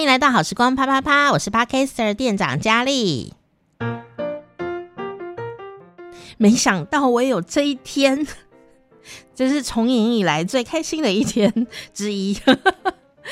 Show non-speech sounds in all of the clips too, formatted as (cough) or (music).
欢迎来到好时光啪啪啪，我是 Podcaster 店长佳丽。没想到我有这一天，这是从影以来最开心的一天之一。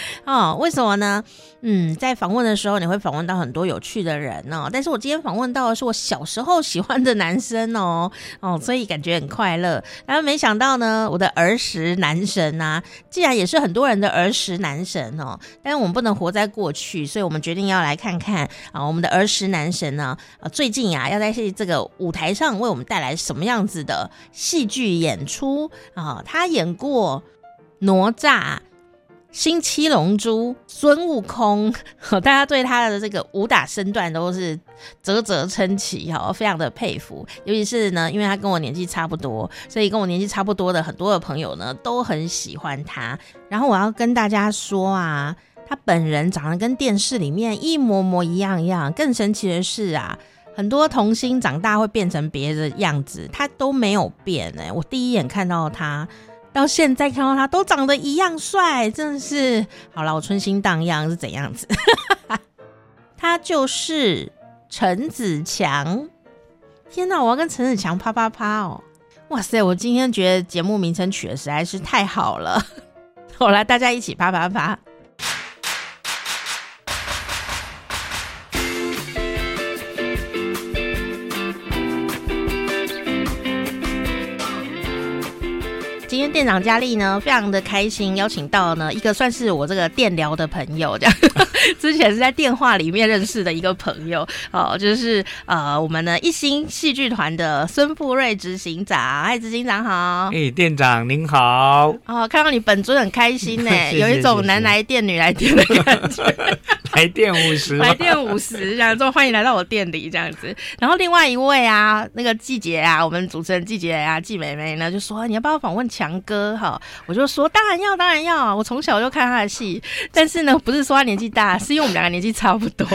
(laughs) 哦，为什么呢？嗯，在访问的时候，你会访问到很多有趣的人哦。但是我今天访问到的是我小时候喜欢的男生哦，哦，所以感觉很快乐。然后没想到呢，我的儿时男神啊，既然也是很多人的儿时男神哦，但是我们不能活在过去，所以我们决定要来看看啊，我们的儿时男神呢，啊，最近啊，要在这个舞台上为我们带来什么样子的戏剧演出啊？他演过哪吒。新七龙珠、孙悟空，(laughs) 大家对他的这个武打身段都是啧啧称奇哈，非常的佩服。尤其是呢，因为他跟我年纪差不多，所以跟我年纪差不多的很多的朋友呢都很喜欢他。然后我要跟大家说啊，他本人长得跟电视里面一模模一样一样。更神奇的是啊，很多童星长大会变成别的样子，他都没有变哎、我第一眼看到他。到现在看到他都长得一样帅，真的是好了，我春心荡漾是怎样子？(laughs) 他就是陈子强。天哪，我要跟陈子强啪啪啪哦！哇塞，我今天觉得节目名称取的实在是太好了。(laughs) 好来，大家一起啪啪啪。今天店长佳丽呢，非常的开心，邀请到呢一个算是我这个电疗的朋友，这样。(laughs) 之前是在电话里面认识的一个朋友哦，就是呃我们的一心戏剧团的孙富瑞执行长，嗨，执行长好，哎，店长您好，哦，看到你本尊很开心呢，(laughs) 有一种男来电女来电的感觉，来电五十，来电五十，这样说欢迎来到我店里这样子，然后另外一位啊，那个季姐啊，我们主持人季姐啊，季美眉呢就说你要不要访问强。哥哈，我就说当然要，当然要。我从小就看他的戏，但是呢，不是说他年纪大，是因为我们两个年纪差不多。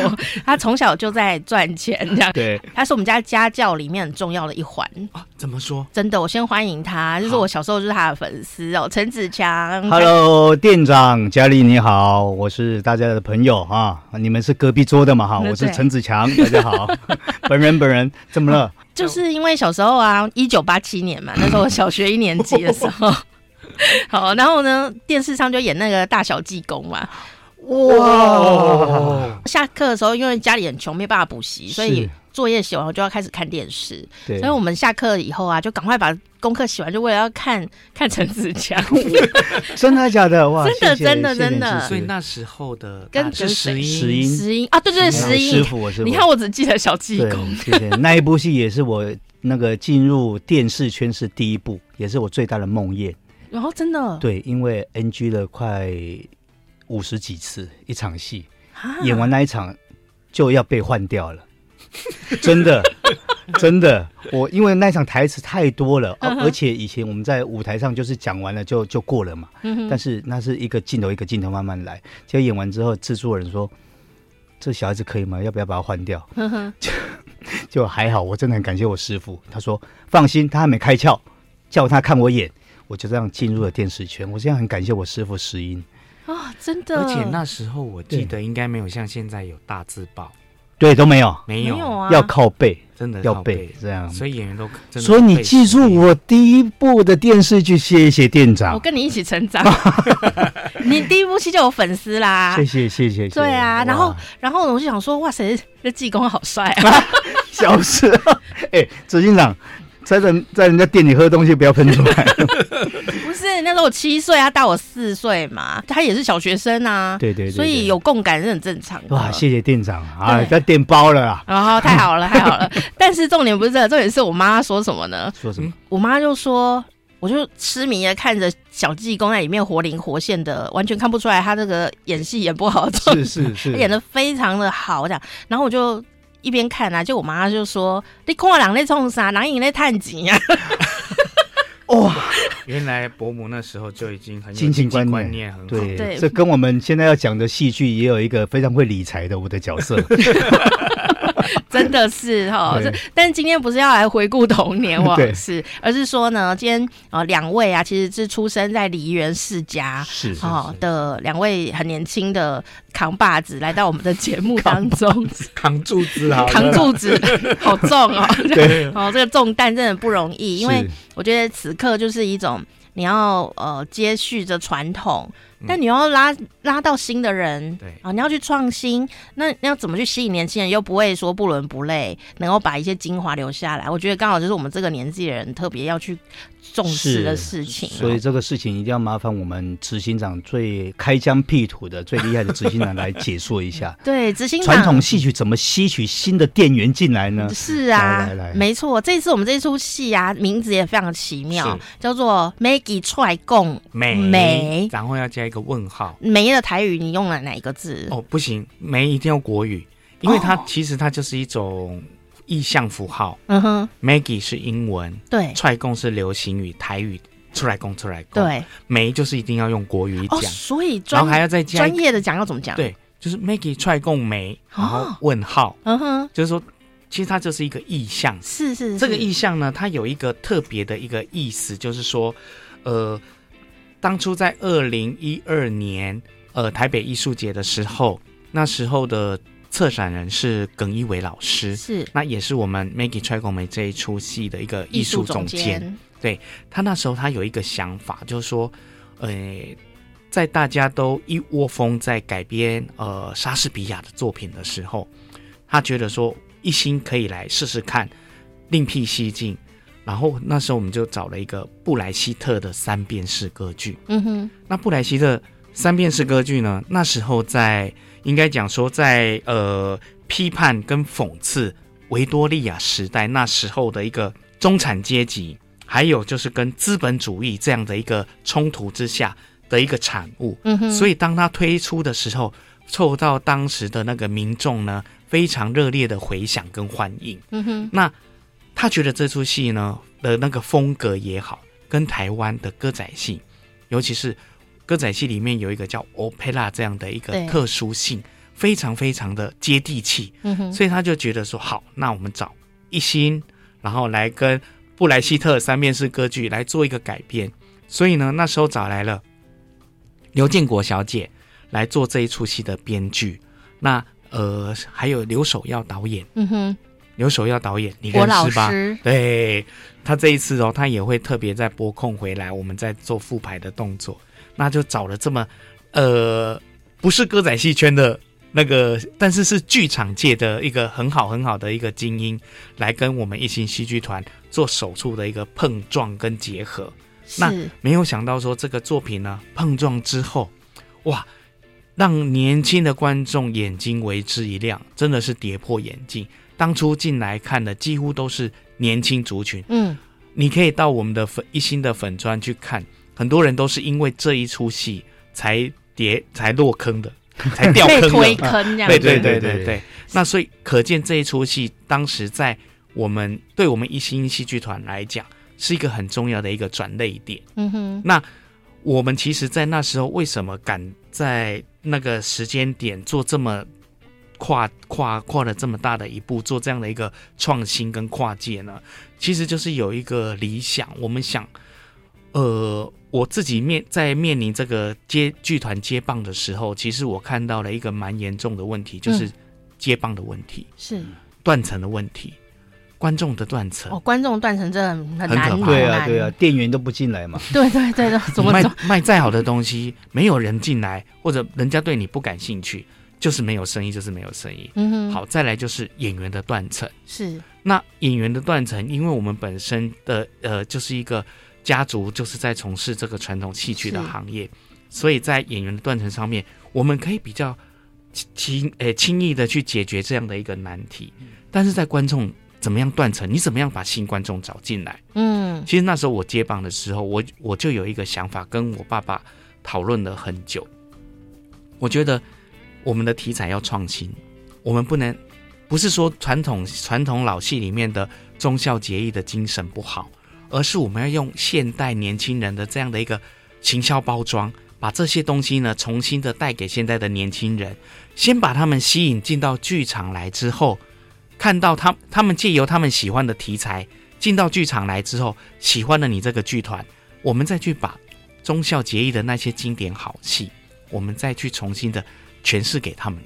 他从小就在赚钱，这样。(laughs) 对，他是我们家家教里面很重要的一环。啊，怎么说？真的，我先欢迎他，就是我小时候就是他的粉丝哦，陈子强。Hello，店长佳丽你好，我是大家的朋友啊，你们是隔壁桌的嘛哈，我是陈子强，(laughs) 大家好，(laughs) 本人本人怎么了？就是因为小时候啊，一九八七年嘛，那时候我小学一年级的时候，(laughs) 好，然后呢，电视上就演那个大小济公嘛，哇，下课的时候因为家里很穷，没办法补习，所以作业写完我就要开始看电视，对，所以我们下课以后啊，就赶快把功课写完，就为了要看看陈子强，(laughs) 真的假的？(laughs) 哇，真的真的真的，所以那时候的跟石英。石英。石英。啊，对对石英。师傅，你看我只记得小济公，谢谢。(laughs) 那一部戏也是我那个进入电视圈是第一部，也是我最大的梦魇。然后真的？对，因为 NG 了快五十几次一场戏，演完那一场就要被换掉了，(laughs) 真的。真的，我因为那场台词太多了，而、uh huh. 而且以前我们在舞台上就是讲完了就就过了嘛。Uh huh. 但是那是一个镜头一个镜头慢慢来，结果演完之后，制作人说：“这小孩子可以吗？要不要把他换掉？” uh (laughs) huh. 就就还好，我真的很感谢我师傅。他说：“放心，他还没开窍，叫他看我演。”我就这样进入了电视圈。我现在很感谢我师傅石英啊，真的。而且那时候我记得应该没有像现在有大字报。对，都没有，没有啊，要靠背，真的要背这样。所以演员都，所以你记住我第一部的电视剧，谢谢店长，我跟你一起成长。(laughs) 你第一部戏就有粉丝啦，谢谢谢谢。对啊，然后然后我就想说，哇塞，这济公好帅啊！(laughs) (laughs) 小事，哎，执行长。在人，在人家店里喝东西，不要喷出来。(laughs) 不是，那时候我七岁，他大我四岁嘛，他也是小学生啊。对对对，所以有共感是很正常的。哇，谢谢店长啊，在店包了啊。然后太好了，太好了。(laughs) 但是重点不是这个，重点是我妈说什么呢？说什么？我妈就说，我就痴迷的看着小济公在里面活灵活现的，完全看不出来他这个演戏演不好。是是是，他演的非常的好，这样。然后我就。一边看啊，就我妈就说：“你看人在冲啥？人影在探钱啊！” (laughs) 哇，原来伯母那时候就已经很有亲情观念，观念很好。对，对。这跟我们现在要讲的戏剧也有一个非常会理财的我的角色。(laughs) 真的是 (laughs) 哈。但是今天不是要来回顾童年往事，而是说呢，今天呃两位啊，其实是出生在梨园世家是哦的两位很年轻的扛把子，来到我们的节目当中，(laughs) 扛柱子啊，扛柱子好重哦，对，哦这个重担真的不容易，因为我觉得此刻就是一种你要呃接续着传统。但你要拉拉到新的人，对啊，你要去创新，那那要怎么去吸引年轻人，又不会说不伦不类，能够把一些精华留下来？我觉得刚好就是我们这个年纪的人特别要去重视的事情。所以这个事情一定要麻烦我们执行长最开疆辟土的、最厉害的执行长来解说一下。(laughs) 对，执行长，传统戏曲怎么吸取新的店员进来呢？是啊，来来来，没错，这次我们这出戏啊，名字也非常奇妙，叫做 Maggie 踹共美美，然后要加一个问号。梅的台语你用了哪一个字？哦，不行，梅一定要国语，因为它其实它就是一种意象符号。嗯哼，Maggie 是英文，对，踹共是流行语，台语出来共出来共。对，梅就是一定要用国语讲，所以然后还要再加专业的讲要怎么讲？对，就是 Maggie 踹共梅，然后问号。嗯哼，就是说，其实它就是一个意象。是是，这个意象呢，它有一个特别的一个意思，就是说，呃。当初在二零一二年，呃，台北艺术节的时候，那时候的策展人是耿一伟老师，是，那也是我们 Maggie 踹共梅这一出戏的一个艺术总监。对，他那时候他有一个想法，就是说，呃，在大家都一窝蜂在改编呃莎士比亚的作品的时候，他觉得说一心可以来试试看，另辟蹊径。然后那时候我们就找了一个布莱希特的三遍式歌剧。嗯哼，那布莱希特三遍式歌剧呢？那时候在应该讲说在呃批判跟讽刺维多利亚时代那时候的一个中产阶级，还有就是跟资本主义这样的一个冲突之下的一个产物。嗯哼，所以当他推出的时候，受到当时的那个民众呢非常热烈的回响跟欢迎。嗯哼，那。他觉得这出戏呢的那个风格也好，跟台湾的歌仔戏，尤其是歌仔戏里面有一个叫 opera 这样的一个特殊性，非常非常的接地气。所以他就觉得说好，那我们找一心，然后来跟布莱希特三面式歌剧来做一个改编。所以呢，那时候找来了刘建国小姐来做这一出戏的编剧。那呃，还有刘守耀导演。嗯哼。刘守耀导演，你认识吧？对，他这一次哦，他也会特别在播控回来，我们在做复排的动作。那就找了这么，呃，不是歌仔戏圈的那个，但是是剧场界的一个很好很好的一个精英，来跟我们一星戏剧团做手术的一个碰撞跟结合。那没有想到说这个作品呢，碰撞之后，哇，让年轻的观众眼睛为之一亮，真的是跌破眼镜。当初进来看的几乎都是年轻族群，嗯，你可以到我们的粉一星的粉专去看，很多人都是因为这一出戏才跌才落坑的，(laughs) 才掉坑的，推坑这样。对对对对对。那所以可见这一出戏当时在我们对我们一星戏剧团来讲是一个很重要的一个转捩点。嗯哼。那我们其实，在那时候为什么敢在那个时间点做这么？跨跨跨了这么大的一步，做这样的一个创新跟跨界呢，其实就是有一个理想。我们想，呃，我自己面在面临这个接剧团接棒的时候，其实我看到了一个蛮严重的问题，就是接棒的问题，是断层的问题，观众的断层。哦，观众断层真的很很难，对啊，对啊，店员都不进来嘛。(laughs) 对对对，怎么卖卖再好的东西，没有人进来，或者人家对你不感兴趣。就是没有生意，就是没有生意。嗯哼，好，再来就是演员的断层。是，那演员的断层，因为我们本身的呃，就是一个家族，就是在从事这个传统戏曲的行业，所以在演员的断层上面，我们可以比较轻诶轻易的去解决这样的一个难题。但是在观众怎么样断层，你怎么样把新观众找进来？嗯，其实那时候我接棒的时候，我我就有一个想法，跟我爸爸讨论了很久。我觉得。我们的题材要创新，我们不能不是说传统传统老戏里面的忠孝节义的精神不好，而是我们要用现代年轻人的这样的一个行销包装，把这些东西呢重新的带给现在的年轻人，先把他们吸引进到剧场来之后，看到他他们借由他们喜欢的题材进到剧场来之后，喜欢了你这个剧团，我们再去把忠孝节义的那些经典好戏，我们再去重新的诠释给他们，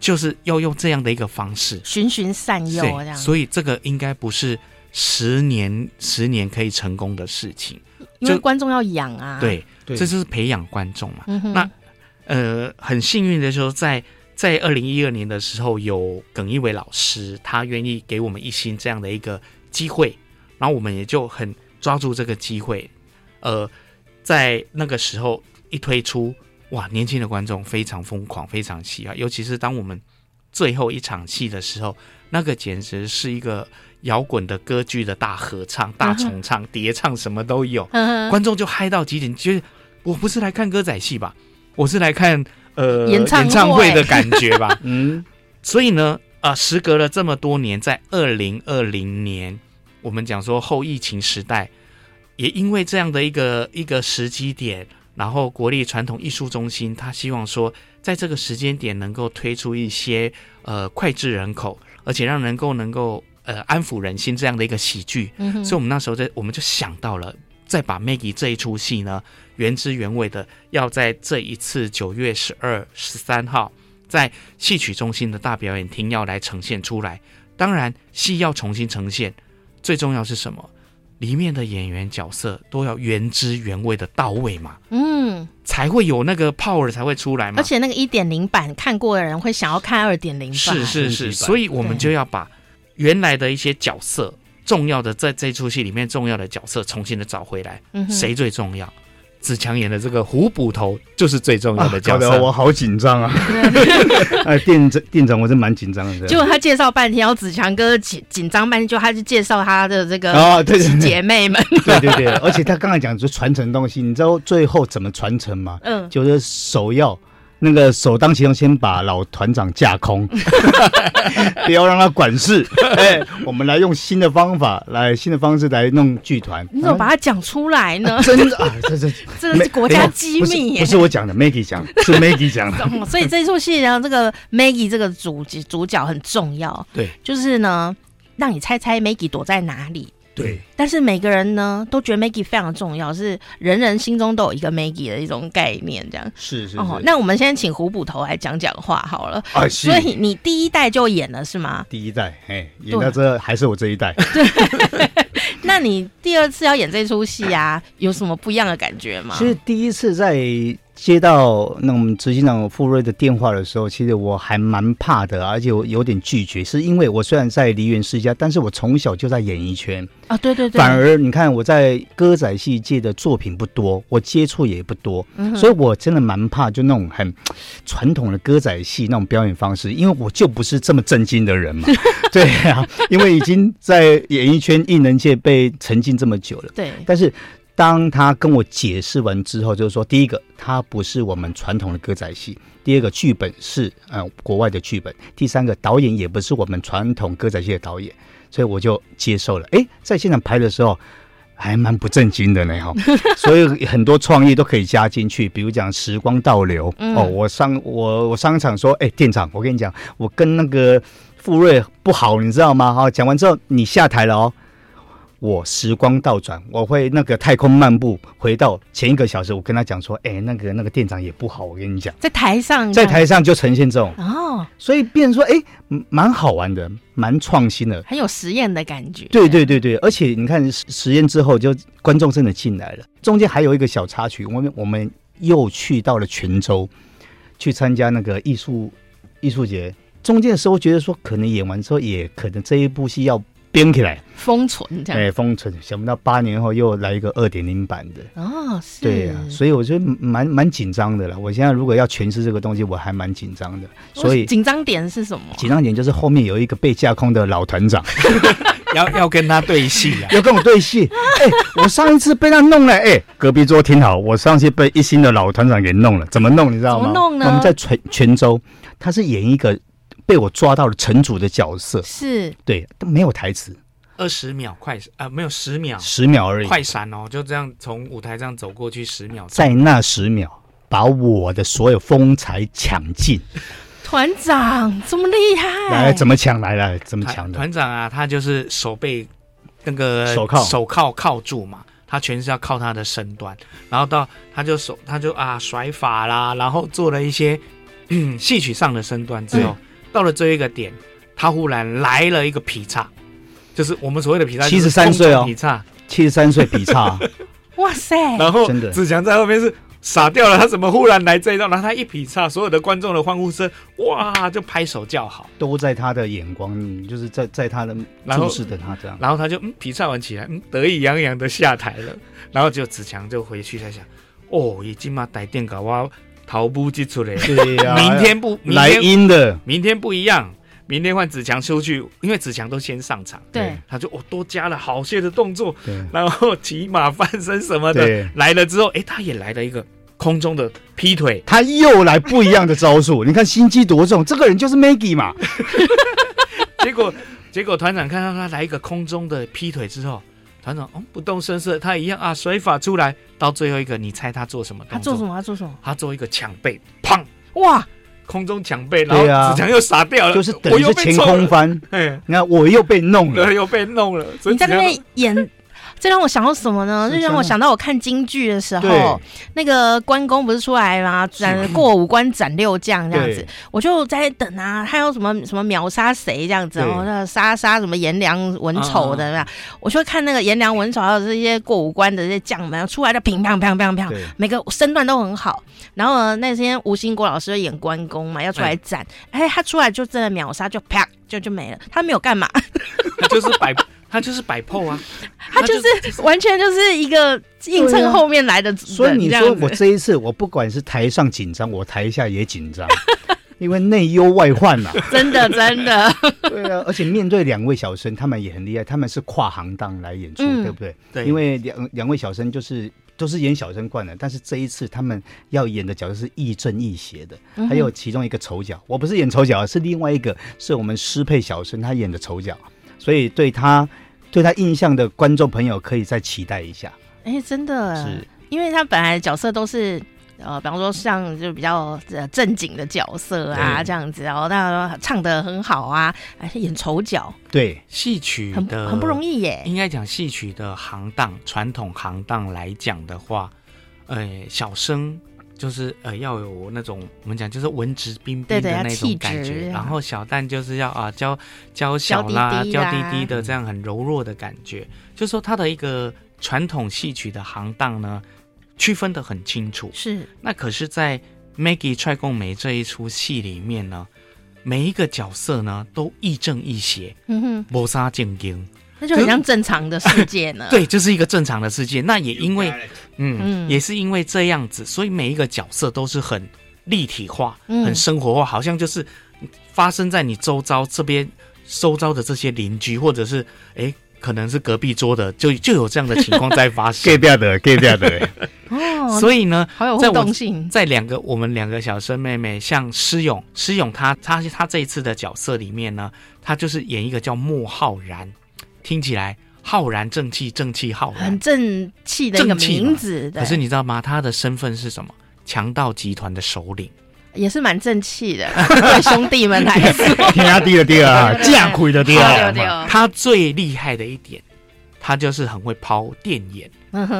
就是要用这样的一个方式循循善诱这样。所以这个应该不是十年十年可以成功的事情，因为观众要养啊。对，这就是培养观众嘛。嗯、那呃，很幸运的就是在。在二零一二年的时候，有耿一伟老师，他愿意给我们一心这样的一个机会，然后我们也就很抓住这个机会，呃，在那个时候一推出，哇，年轻的观众非常疯狂，非常喜爱，尤其是当我们最后一场戏的时候，那个简直是一个摇滚的歌剧的大合唱、大重唱、叠唱，什么都有，观众就嗨到极点，觉得我不是来看歌仔戏吧，我是来看。呃，演唱，会。的感觉吧，(laughs) 嗯，所以呢，啊、呃，时隔了这么多年，在二零二零年，我们讲说后疫情时代，也因为这样的一个一个时机点，然后国立传统艺术中心，他希望说，在这个时间点能够推出一些呃脍炙人口，而且让能够能够呃安抚人心这样的一个喜剧，嗯，所以我们那时候在我们就想到了。再把 Maggie 这一出戏呢，原汁原味的要在这一次九月十二、十三号在戏曲中心的大表演厅要来呈现出来。当然，戏要重新呈现，最重要是什么？里面的演员角色都要原汁原味的到位嘛，嗯，才会有那个 power 才会出来嘛。而且那个一点零版看过的人会想要看二点零版，是是是，所以我们就要把原来的一些角色。重要的在这出戏里面，重要的角色重新的找回来，嗯、谁最重要？子强演的这个胡捕头就是最重要的角色。啊、我好紧张啊！(laughs) 哎，店长，店长，我是蛮紧张的。结果他介绍半天，然后子强哥紧紧张半天，就他就介绍他的这个啊，对姐妹们。(laughs) 对对对，而且他刚才讲说传承东西，你知道最后怎么传承吗？嗯，就是首要。那个首当其冲，先把老团长架空，(laughs) 不要让他管事。(laughs) 哎，我们来用新的方法，来新的方式来弄剧团。你怎么把它讲出来呢？真的啊，这这 (laughs) 这是国家机密耶。不是我讲的，Maggie 讲，是 Maggie 讲的。所以这出戏呢，这个 Maggie 这个主主角很重要。对，就是呢，让你猜猜 Maggie 躲在哪里。对，但是每个人呢都觉得 Maggie 非常重要，是人人心中都有一个 Maggie 的一种概念，这样是是，是。哦，那我们先请胡捕头来讲讲话好了。啊，所以你第一代就演了是吗？第一代，哎，演到这还是我这一代。(laughs) 对。那你第二次要演这出戏啊，有什么不一样的感觉吗？其实第一次在。接到那我们执行长傅瑞的电话的时候，其实我还蛮怕的，而且我有点拒绝，是因为我虽然在梨园世家，但是我从小就在演艺圈。啊，对对对，反而你看我在歌仔戏界的作品不多，我接触也不多，嗯，所以我真的蛮怕就那种很传统的歌仔戏那种表演方式，因为我就不是这么正经的人嘛，(laughs) 对啊，因为已经在演艺圈艺能界被沉浸这么久了，对，但是。当他跟我解释完之后，就是说，第一个，他不是我们传统的歌仔戏；第二个，剧本是呃国外的剧本；第三个，导演也不是我们传统歌仔戏的导演，所以我就接受了。哎，在现场排的时候，还蛮不正经的呢，哈，所以很多创意都可以加进去，比如讲时光倒流。哦，我商我我商场说，哎，店长，我跟你讲，我跟那个富瑞不好，你知道吗？哈，讲完之后你下台了哦。我时光倒转，我会那个太空漫步回到前一个小时。我跟他讲说，哎、欸，那个那个店长也不好，我跟你讲，在台上，在台上就呈现这种哦，所以变成说，哎、欸，蛮好玩的，蛮创新的，很有实验的感觉。对对对对，而且你看实验之后，就观众真的进来了。中间还有一个小插曲，我们我们又去到了泉州去参加那个艺术艺术节。中间的时候觉得说，可能演完之后，也可能这一部戏要。编起来封存这样，哎，封存，想不到八年后又来一个二点零版的哦，是，对呀、啊，所以我觉得蛮蛮紧张的了。我现在如果要诠释这个东西，我还蛮紧张的。所以紧张点是什么？紧张点就是后面有一个被架空的老团长，(laughs) 要要跟他对戏啊，(laughs) 要跟我对戏。哎、欸，我上一次被他弄了，哎、欸，隔壁桌挺好，我上次被一星的老团长给弄了，怎么弄？你知道吗？怎么弄呢？我们在泉泉州，他是演一个被我抓到了城主的角色，是。对，都没有台词。二十秒快啊，没有十秒，十秒而已，快闪哦，就这样从舞台上走过去十秒，在那十秒把我的所有风采抢尽，团长这么厉害，来怎么抢？来了？怎么抢的？团长啊，他就是手被那个手铐。手铐铐住嘛，他全是要靠他的身段，然后到他就手他就啊甩法啦，然后做了一些嗯 (clears throat) 戏曲上的身段之后，嗯、到了这一个点，他忽然来了一个劈叉，就是我们所谓的劈叉，七十三岁哦，劈叉，七十三岁劈叉，(laughs) 哇塞！然后真的子强在后面是。傻掉了，他怎么忽然来这一道？然后他一劈叉，所有的观众的欢呼声，哇，就拍手叫好，都在他的眼光，就是在在他的注视着他这样。然后他就嗯，劈叉完起来，嗯，得意洋洋的下台了。然后就子强就回去在想，哦，已经嘛带电稿我逃不及出来，对呀、啊，明天不明天来阴的，明天不一样。明天换子强出去，因为子强都先上场，对，他就哦多加了好些的动作，对，然后骑马翻身什么的，对。来了之后，哎，他也来了一个空中的劈腿，他又来不一样的招数，(laughs) 你看心机多重，这个人就是 Maggie 嘛，(laughs) 结果结果团长看到他来一个空中的劈腿之后，团长哦不动声色，他一样啊甩法出来，到最后一个，你猜他做什么动作？他做什么？他做什么？他做一个抢背，砰，哇！空中抢背，然后子强又傻掉了，就是等于是前空翻。哎，你看我又被弄了，又被弄了。你在那边演。这让我想到什么呢？这让我想到我看京剧的时候，那个关公不是出来吗？斩 (laughs) 过五关斩六将这样子，我就在等啊，他有什么什么秒杀谁这样子，然后那杀杀什么颜良文丑的，啊、我就看那个颜良文丑还有这些过五关的这些将们出来的乒乓乓乓乓，每个身段都很好。然后呢，那天吴兴国老师演关公嘛，要出来斩，哎，他出来就真的秒杀，就啪就就没了，他没有干嘛，(laughs) 就是摆。他就是摆 pose 啊，(laughs) 他就是完全就是一个映衬后面来的。(laughs) 所以你说我这一次，我不管是台上紧张，我台下也紧张，因为内忧外患呐。(laughs) 真的，真的。对啊，而且面对两位小生，他们也很厉害，他们是跨行当来演出，嗯、对不对？对。因为两两位小生就是都是演小生惯的，但是这一次他们要演的角色是亦正亦邪的，还有其中一个丑角，我不是演丑角，是另外一个是我们师配小生，他演的丑角。所以对他对他印象的观众朋友可以再期待一下。哎、欸，真的是，因为他本来角色都是呃，比方说像就比较呃正经的角色啊这样子，然后那唱的很好啊，还是演丑角。对，戏曲的很很不容易耶。应该讲戏曲的行当，传统行当来讲的话，呃，小生。就是呃要有那种我们讲就是文质彬彬的那种感觉，然后小旦就是要啊娇娇小啦娇滴，滴滴的这样很柔弱的感觉，嗯、就是说他的一个传统戏曲的行当呢区分的很清楚。是，那可是，在 Maggie 踹共梅这一出戏里面呢，每一个角色呢都亦正亦邪，嗯哼，谋杀正经。那就很像正常的世界呢。(laughs) 对，就是一个正常的世界。那也因为，嗯，嗯也是因为这样子，所以每一个角色都是很立体化、嗯、很生活化，好像就是发生在你周遭这边、周遭的这些邻居，或者是哎，可能是隔壁桌的，就就有这样的情况在发生。隔壁的，隔壁的。(laughs) 哦，所以呢，好有互动性。在两个我们两个小生妹妹，像施勇，施勇他他他这一次的角色里面呢，他就是演一个叫莫浩然。听起来浩然正气，正气浩然，很正气的一个名字。可是你知道吗？他的身份是什么？强盗集团的首领，也是蛮正气的。(laughs) 对兄弟们来说，天下第二第二，架亏 (laughs) 的第二。他最厉害的一点，他就是很会抛电眼，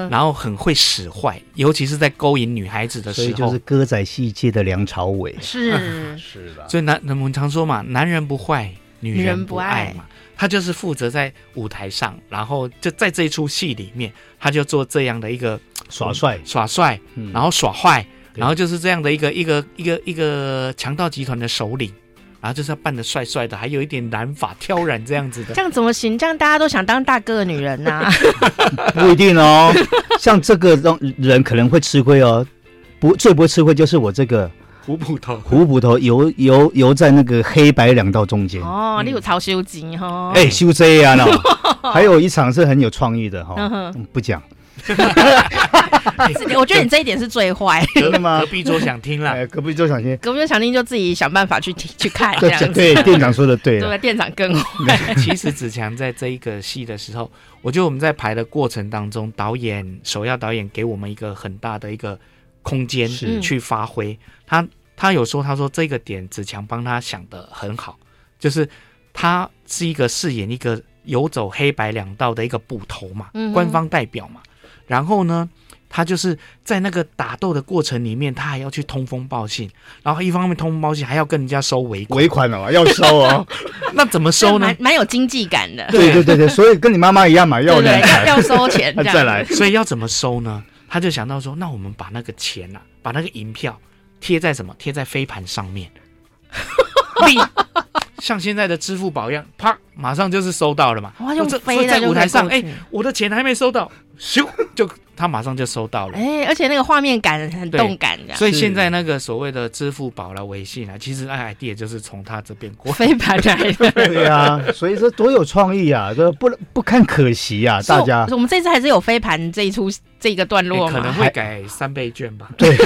然后很会使坏，尤其是在勾引女孩子的时候，所以就是歌仔戏界的梁朝伟。是是的。所以男，我们常说嘛，男人不坏，女人不爱嘛。他就是负责在舞台上，然后就在这一出戏里面，他就做这样的一个耍帅、耍帅，然后耍坏，然后就是这样的一个一个一个一个强盗集团的首领，然后就是要扮的帅帅的，还有一点染发挑染这样子的。这样怎么行？这样大家都想当大哥的女人呐、啊？(laughs) 不一定哦，像这个人可能会吃亏哦，不最不会吃亏就是我这个。胡捕头，胡捕头游游游在那个黑白两道中间。哦，你有曹修吉哈？哎，修这样呢？(laughs) 还有一场是很有创意的哈，不讲。(laughs) 我觉得你这一点是最坏。(laughs) 真的吗？隔壁桌想听了，隔壁桌想听，隔壁桌想听就自己想办法去听去看。对对，店长说的对。对，店长更坏。其实子强在这一个戏的时候，我觉得我们在排的过程当中，导演首要导演给我们一个很大的一个空间去发挥他。他有说，他说这个点子强帮他想的很好，就是他是一个饰演一个游走黑白两道的一个捕头嘛，嗯、官方代表嘛。然后呢，他就是在那个打斗的过程里面，他还要去通风报信，然后一方面通风报信，还要跟人家收尾款，尾款哦，要收哦。(laughs) 那怎么收呢？蛮蛮有经济感的。对对对对，所以跟你妈妈一样嘛，要要收钱 (laughs) 再来。所以要怎么收呢？他就想到说，那我们把那个钱啊，把那个银票贴在什么？贴在飞盘上面，(laughs) 像现在的支付宝一样，啪，马上就是收到了嘛。哇，用飞的在舞台上，哎，我的钱还没收到，咻，就他马上就收到了。哎，而且那个画面感很动感的。所以现在那个所谓的支付宝啦、微信啊，其实 idea 就是从他这边过飞盘来的。(laughs) 对啊，所以说多有创意啊，这不不堪可惜啊，大家。我们这次还是有飞盘这一出这个段落，可能会改三倍券吧。(laughs) 对，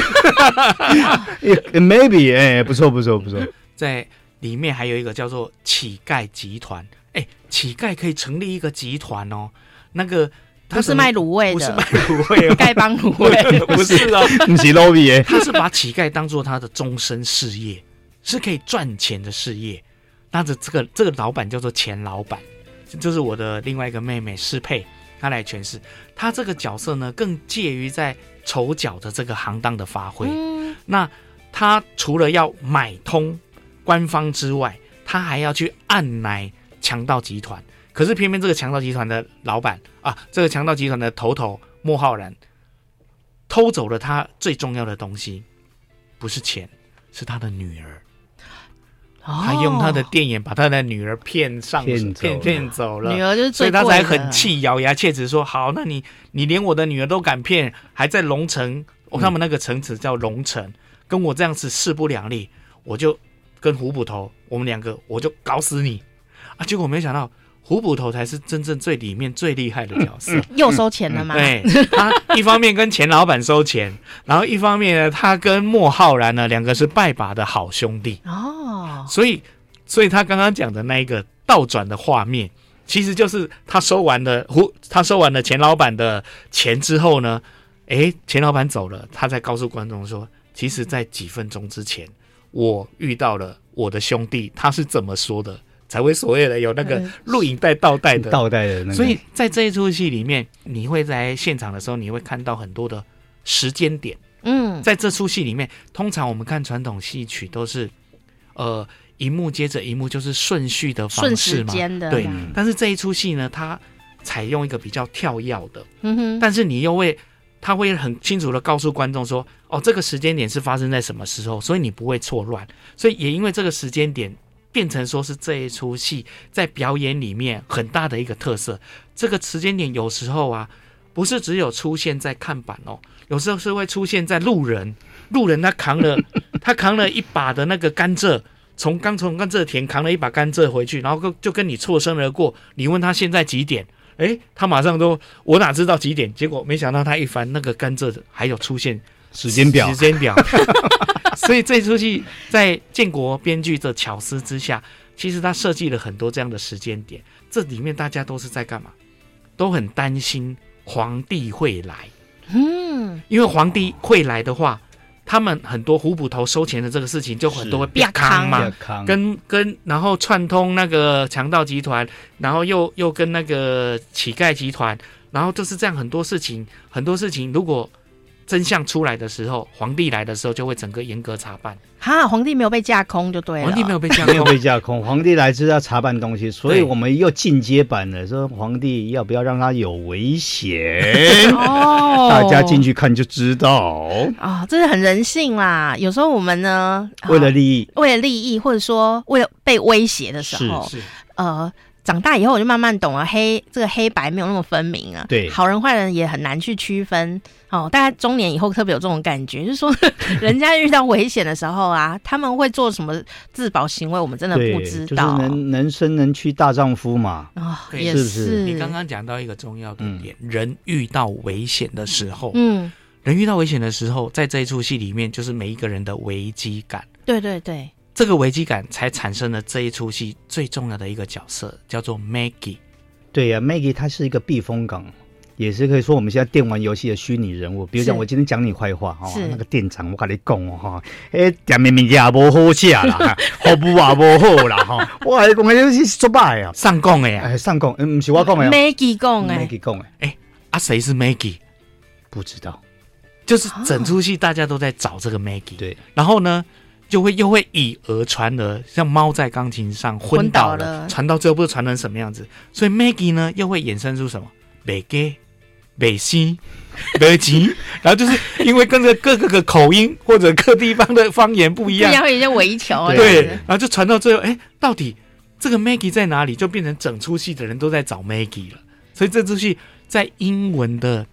(laughs) maybe，哎，不错不错不错，在。里面还有一个叫做乞丐集团，哎，乞丐可以成立一个集团哦。那个他不是卖卤味的，不是卖卤味，(laughs) 丐帮卤味 (laughs) 不是哦，不是 lobby (laughs) 他是把乞丐当做他的终身事业，是可以赚钱的事业。那这这个这个老板叫做钱老板，就是我的另外一个妹妹适配，她来诠释。她这个角色呢，更介于在丑角的这个行当的发挥。嗯、那他除了要买通。官方之外，他还要去按奶强盗集团。可是偏偏这个强盗集团的老板啊，这个强盗集团的头头莫浩然偷走了他最重要的东西，不是钱，是他的女儿。哦、他用他的电眼把他的女儿骗上，骗骗骗走了。女儿就是所以他才很气，咬牙切齿说：“好，那你你连我的女儿都敢骗，还在龙城，哦，他们那个城池叫龙城，嗯、跟我这样子势不两立，我就。”跟胡捕头，我们两个我就搞死你啊！结果没想到胡捕头才是真正最里面最厉害的角色，嗯、又收钱了吗？对，他 (laughs) 一方面跟钱老板收钱，然后一方面呢，他跟莫浩然呢两个是拜把的好兄弟哦。所以，所以他刚刚讲的那一个倒转的画面，其实就是他收完了胡，他收完了钱老板的钱之后呢，诶，钱老板走了，他才告诉观众说，其实，在几分钟之前。我遇到了我的兄弟，他是怎么说的？才会所谓的有那个录影带倒带的倒带的那个。所以在这一出戏里面，你会在现场的时候，你会看到很多的时间点。嗯，在这出戏里面，通常我们看传统戏曲都是，呃，一幕接着一幕，就是顺序的方式嘛。对。但是这一出戏呢，它采用一个比较跳跃的。嗯哼。但是你又会。他会很清楚的告诉观众说：“哦，这个时间点是发生在什么时候，所以你不会错乱。所以也因为这个时间点，变成说是这一出戏在表演里面很大的一个特色。这个时间点有时候啊，不是只有出现在看板哦，有时候是会出现在路人。路人他扛了他扛了一把的那个甘蔗，从刚从甘蔗田扛了一把甘蔗回去，然后就跟你错身而过。你问他现在几点？”哎，他马上都，我哪知道几点？结果没想到他一翻那个甘蔗还有出现时间表，时间表。(laughs) (laughs) 所以这出戏在建国编剧的巧思之下，其实他设计了很多这样的时间点。这里面大家都是在干嘛？都很担心皇帝会来。嗯，因为皇帝会来的话。他们很多胡捕头收钱的这个事情，就很多会变康嘛，跟跟然后串通那个强盗集团，然后又又跟那个乞丐集团，然后就是这样很多事情，很多事情如果。真相出来的时候，皇帝来的时候就会整个严格查办。哈，皇帝没有被架空就对了。皇帝没有被架空，没有被架空。皇帝来是要查办东西，所以我们又进阶版的说，皇帝要不要让他有危险？(laughs) 哦，大家进去看就知道。啊、哦，这是很人性啦。有时候我们呢，为了利益，为了利益，或者说为了被威胁的时候，是，是呃。长大以后，我就慢慢懂了黑这个黑白没有那么分明啊。对，好人坏人也很难去区分。哦，大家中年以后特别有这种感觉，就是说，(laughs) 人家遇到危险的时候啊，(laughs) 他们会做什么自保行为，我们真的不知道。就是能能伸能屈大丈夫嘛。啊、哦，也是。是你刚刚讲到一个重要的点，嗯、人遇到危险的时候，嗯，人遇到危险的时候，在这一出戏里面，就是每一个人的危机感。对对对。这个危机感才产生了这一出戏最重要的一个角色，叫做 Maggie。对呀，啊，Maggie 她是一个避风港，也是可以说我们现在电玩游戏的虚拟人物。比如讲，我今天讲你坏话哈，那个店长我跟你讲哦哈，哎，店面面也无好吃啦，(laughs) 服务也无好啦哈。(laughs) 我还讲的是做歹啊，上供的呀，哎，上供，嗯，不是我讲的，Maggie 讲的，Maggie 讲的，哎，啊，谁是 Maggie？不知道，就是整出戏大家都在找这个 Maggie，对，然后呢？就会又会以讹传讹，像猫在钢琴上昏倒了，传到最后不知道传成什么样子。所以 Maggie 呢又会衍生出什么美给、美西、(laughs) 美吉，然后就是因为跟着各个个口音或者各地方的方言不一样，然后有些微调，对，然后就传到最后，哎，到底这个 Maggie 在哪里？就变成整出戏的人都在找 Maggie 了。所以这出戏在英文的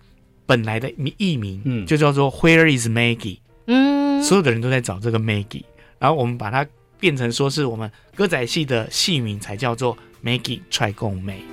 本来的译名，嗯，就叫做 Where is Maggie？嗯，所有的人都在找这个 Maggie，然后我们把它变成说是我们歌仔戏的戏名，才叫做 Maggie 踹共梅。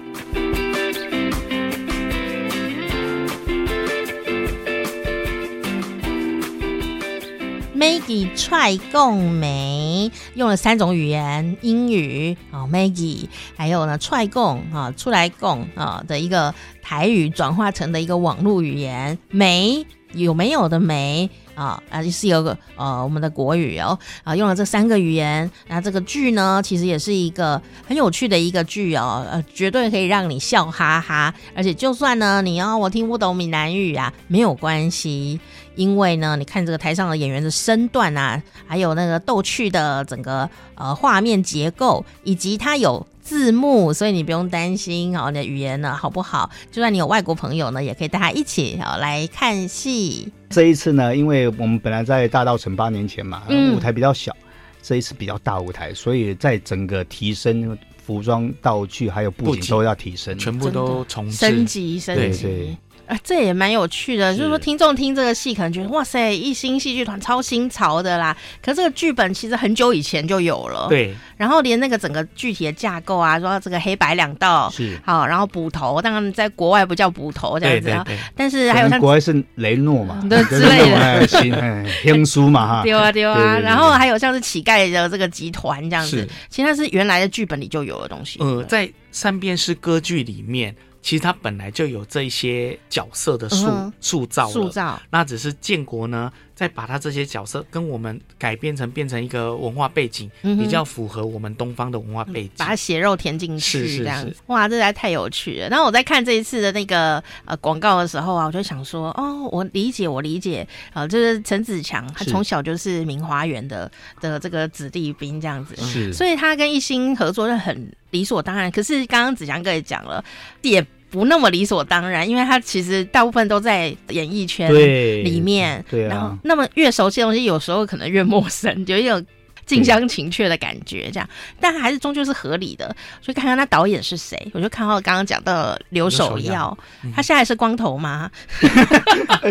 Maggie 踹共梅用了三种语言，英语啊、哦、Maggie，还有呢踹共啊出来共啊的一个台语转化成的一个网络语言，梅有没有的梅。啊啊，是有个呃，我们的国语哦，啊，用了这三个语言，那这个剧呢，其实也是一个很有趣的一个剧哦，呃，绝对可以让你笑哈哈，而且就算呢，你要我听不懂闽南语啊，没有关系，因为呢，你看这个台上的演员的身段啊，还有那个逗趣的整个呃画面结构，以及它有。字幕，所以你不用担心哦，你的语言呢好不好？就算你有外国朋友呢，也可以带他一起哦来看戏。这一次呢，因为我们本来在大道城八年前嘛，舞台比较小，嗯、这一次比较大舞台，所以在整个提升服装、道具还有布景都要提升，全部都重升级升级。对对啊，这也蛮有趣的，就是说听众听这个戏可能觉得哇塞，一心戏剧团超新潮的啦。可是这个剧本其实很久以前就有了，对。然后连那个整个具体的架构啊，说这个黑白两道是好，然后捕头，当然在国外不叫捕头这样子，对对对，但是还有像国外是雷诺嘛，(laughs) 对之类的，(laughs) 天书嘛哈，丢啊丢啊。然后还有像是乞丐的这个集团这样子，其实它是原来的剧本里就有的东西。呃，在三边是歌剧里面。其实他本来就有这一些角色的塑塑造，塑造，那只是建国呢，再把他这些角色跟我们改编成变成一个文化背景，嗯、比较符合我们东方的文化背景，把它血肉填进去，这样。子。哇，这实在太有趣了。然后我在看这一次的那个呃广告的时候啊，我就想说，哦，我理解，我理解，呃，就是陈子强，他从小就是明华园的的这个子弟兵这样子，是，所以他跟一心合作就很理所当然。可是刚刚子强哥也讲了，也。不那么理所当然，因为他其实大部分都在演艺圈里面，对，对啊，然后那么越熟悉的东西，有时候可能越陌生，就有。近乡情怯的感觉，这样，但还是终究是合理的。所以看看那导演是谁，我就看到刚刚讲到刘守耀，他现在是光头吗？(laughs)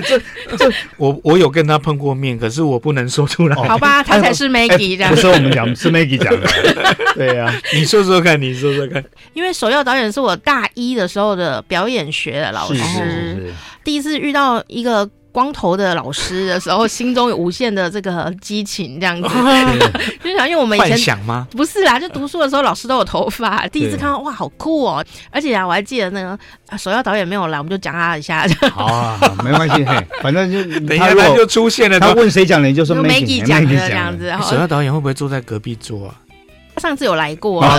这这，我我有跟他碰过面，可是我不能说出来。好吧，他才是 Maggie 这样。不是我们讲，(laughs) 是 Maggie 讲的。对呀，你说说看，你说说看。因为守耀导演是我大一的时候的表演学的老师，第一次遇到一个。光头的老师的时候，心中有无限的这个激情，这样子，(laughs) 就想因为我们以前幻想吗？不是啦，就读书的时候老师都有头发，第一次看到哇，好酷哦！而且啊，我还记得那个首要导演没有来，我们就讲他一下。好啊，(laughs) 没关系，反正就等一下他就出现了。他问谁讲的，你就说 Maggie 讲的这样子。首要导演会不会坐在隔壁桌啊？他上次有来过。(laughs)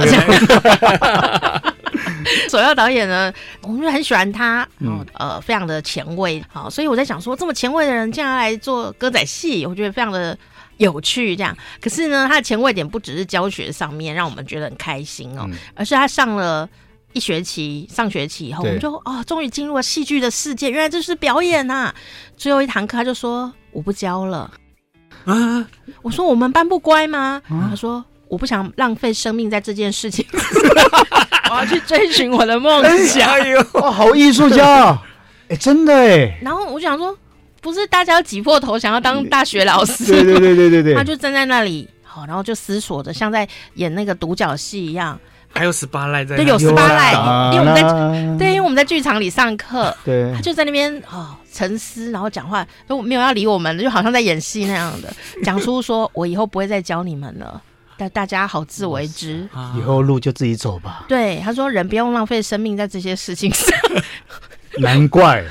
首要导演呢，我们就很喜欢他，嗯、呃，非常的前卫，好，所以我在想说，这么前卫的人竟然来做歌仔戏，我觉得非常的有趣。这样，可是呢，他的前卫点不只是教学上面让我们觉得很开心哦，嗯、而是他上了一学期，上学期以后，我们就哦，终于进入了戏剧的世界，原来这是表演啊！最后一堂课，他就说我不教了啊！我说我们班不乖吗？啊、他说我不想浪费生命在这件事情。(laughs) 我要去追寻我的梦想。哎呦，哇，好艺术家 (laughs) 哎、欸，真的哎。然后我就想说，不是大家挤破头想要当大学老师？对对对对对对。他就站在那里，好，然后就思索着，像在演那个独角戏一样。还有十八赖在。对，有十八赖，因为我们在对，因为我们在剧场里上课。对。他就在那边哦沉思，然后讲话都没有要理我们，就好像在演戏那样的，讲出说我以后不会再教你们了。但大家好自为之，以后路就自己走吧。对，他说人不用浪费生命在这些事情上。难怪。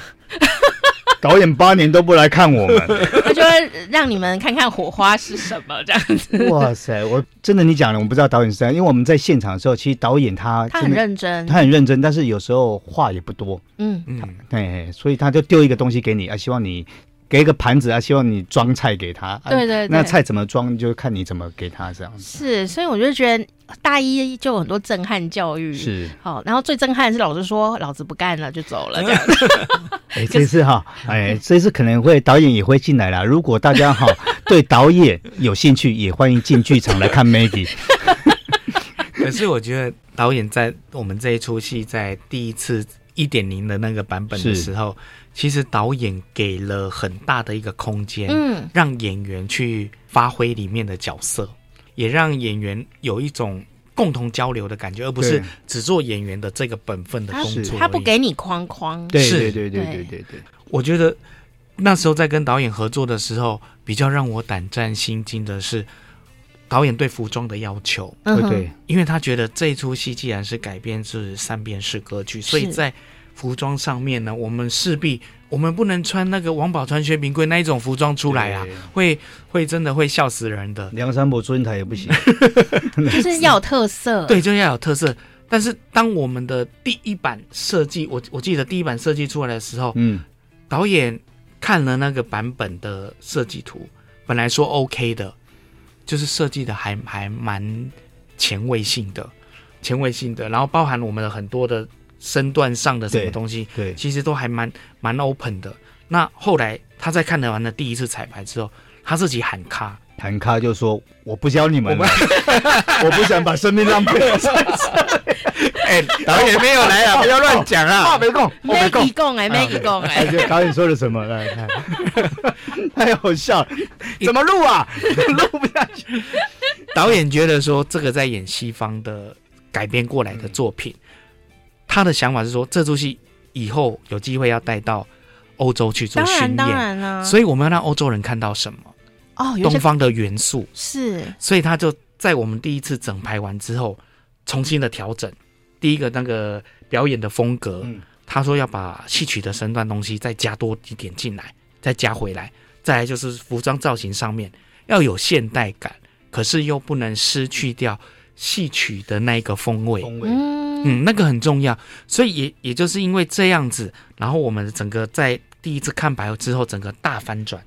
导演八年都不来看我们，他就会让你们看看火花是什么这样子。哇塞，我真的你讲了，我不知道导演是这样，因为我们在现场的时候，其实导演他他很认真，他很认真，但是有时候话也不多，嗯嗯，对，所以他就丢一个东西给你啊，希望你。给一个盘子啊，希望你装菜给他。对对对，那菜怎么装，就看你怎么给他这样子。是，所以我就觉得大一就有很多震撼教育。是，好，然后最震撼的是老师说老子不干了就走了这样子。(laughs) 哎，(laughs) 这次哈，哎，这次可能会导演也会进来了。如果大家哈 (laughs) 对导演有兴趣，也欢迎进剧场来看 Maggie。可是我觉得导演在我们这一出戏在第一次一点零的那个版本的时候。其实导演给了很大的一个空间，嗯，让演员去发挥里面的角色，也让演员有一种共同交流的感觉，而不是只做演员的这个本分的工作。他，他不给你框框，对对对对对。对对。我觉得那时候在跟导演合作的时候，比较让我胆战心惊的是导演对服装的要求，对对，因为他觉得这一出戏既然是改编自三遍式歌剧，所以在服装上面呢，我们势必我们不能穿那个王宝钏、薛平贵那一种服装出来啊，会会真的会笑死人的。梁山伯祝英台也不行，(laughs) 就是要有特色。(laughs) 对，就要有特色。但是当我们的第一版设计，我我记得第一版设计出来的时候，嗯，导演看了那个版本的设计图，本来说 OK 的，就是设计的还还蛮前卫性的，前卫性的，然后包含我们的很多的。身段上的什么东西，对，对其实都还蛮蛮 open 的。那后来他在看了完了第一次彩排之后，他自己喊卡，喊卡就说：“我不教你们了，我，(laughs) 不想把生命浪费了。” (laughs) 哎，导演没有来啊，不要乱讲啊！话没讲，没讲哎，没讲哎。导演说了什么？来看，太 (laughs) 好笑了，怎么录啊？录不下去。导演觉得说，这个在演西方的改编过来的作品。嗯他的想法是说，这出戏以后有机会要带到欧洲去做巡演，当然，当然啊，所以我们要让欧洲人看到什么？哦，东方的元素是。所以他就在我们第一次整排完之后，重新的调整。第一个那个表演的风格，嗯、他说要把戏曲的身段东西再加多一点进来，再加回来。再来就是服装造型上面要有现代感，可是又不能失去掉戏曲的那个风味。风味嗯嗯，那个很重要，所以也也就是因为这样子，然后我们整个在第一次看白之后，整个大翻转。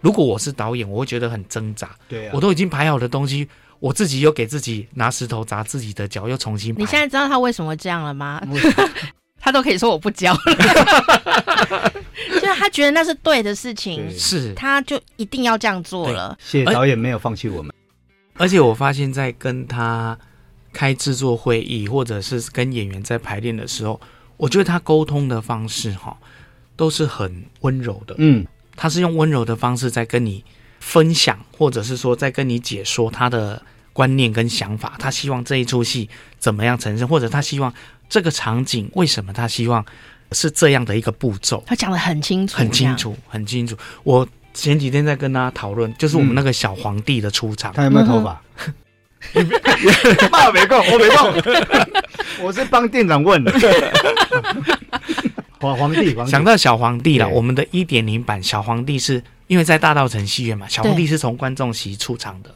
如果我是导演，我会觉得很挣扎。对啊，我都已经排好的东西，我自己又给自己拿石头砸自己的脚，又重新排。你现在知道他为什么这样了吗？(laughs) 他都可以说我不教了，(laughs) 就是他觉得那是对的事情，是他就一定要这样做了。谢谢导演没有放弃我们，而且我发现，在跟他。开制作会议，或者是跟演员在排练的时候，我觉得他沟通的方式哈，都是很温柔的。嗯，他是用温柔的方式在跟你分享，或者是说在跟你解说他的观念跟想法。他希望这一出戏怎么样呈现，或者他希望这个场景为什么他希望是这样的一个步骤。他讲的很清楚，很清楚，很清楚。我前几天在跟他讨论，就是我们那个小皇帝的出场，他有没有头发？(laughs) 爸没空，我没空，(laughs) 我是帮店长问的。(laughs) 皇皇帝，皇帝，想到小皇帝了。我们的一点零版小皇帝是因为在大道城戏院嘛，小皇帝是从观众席出场的，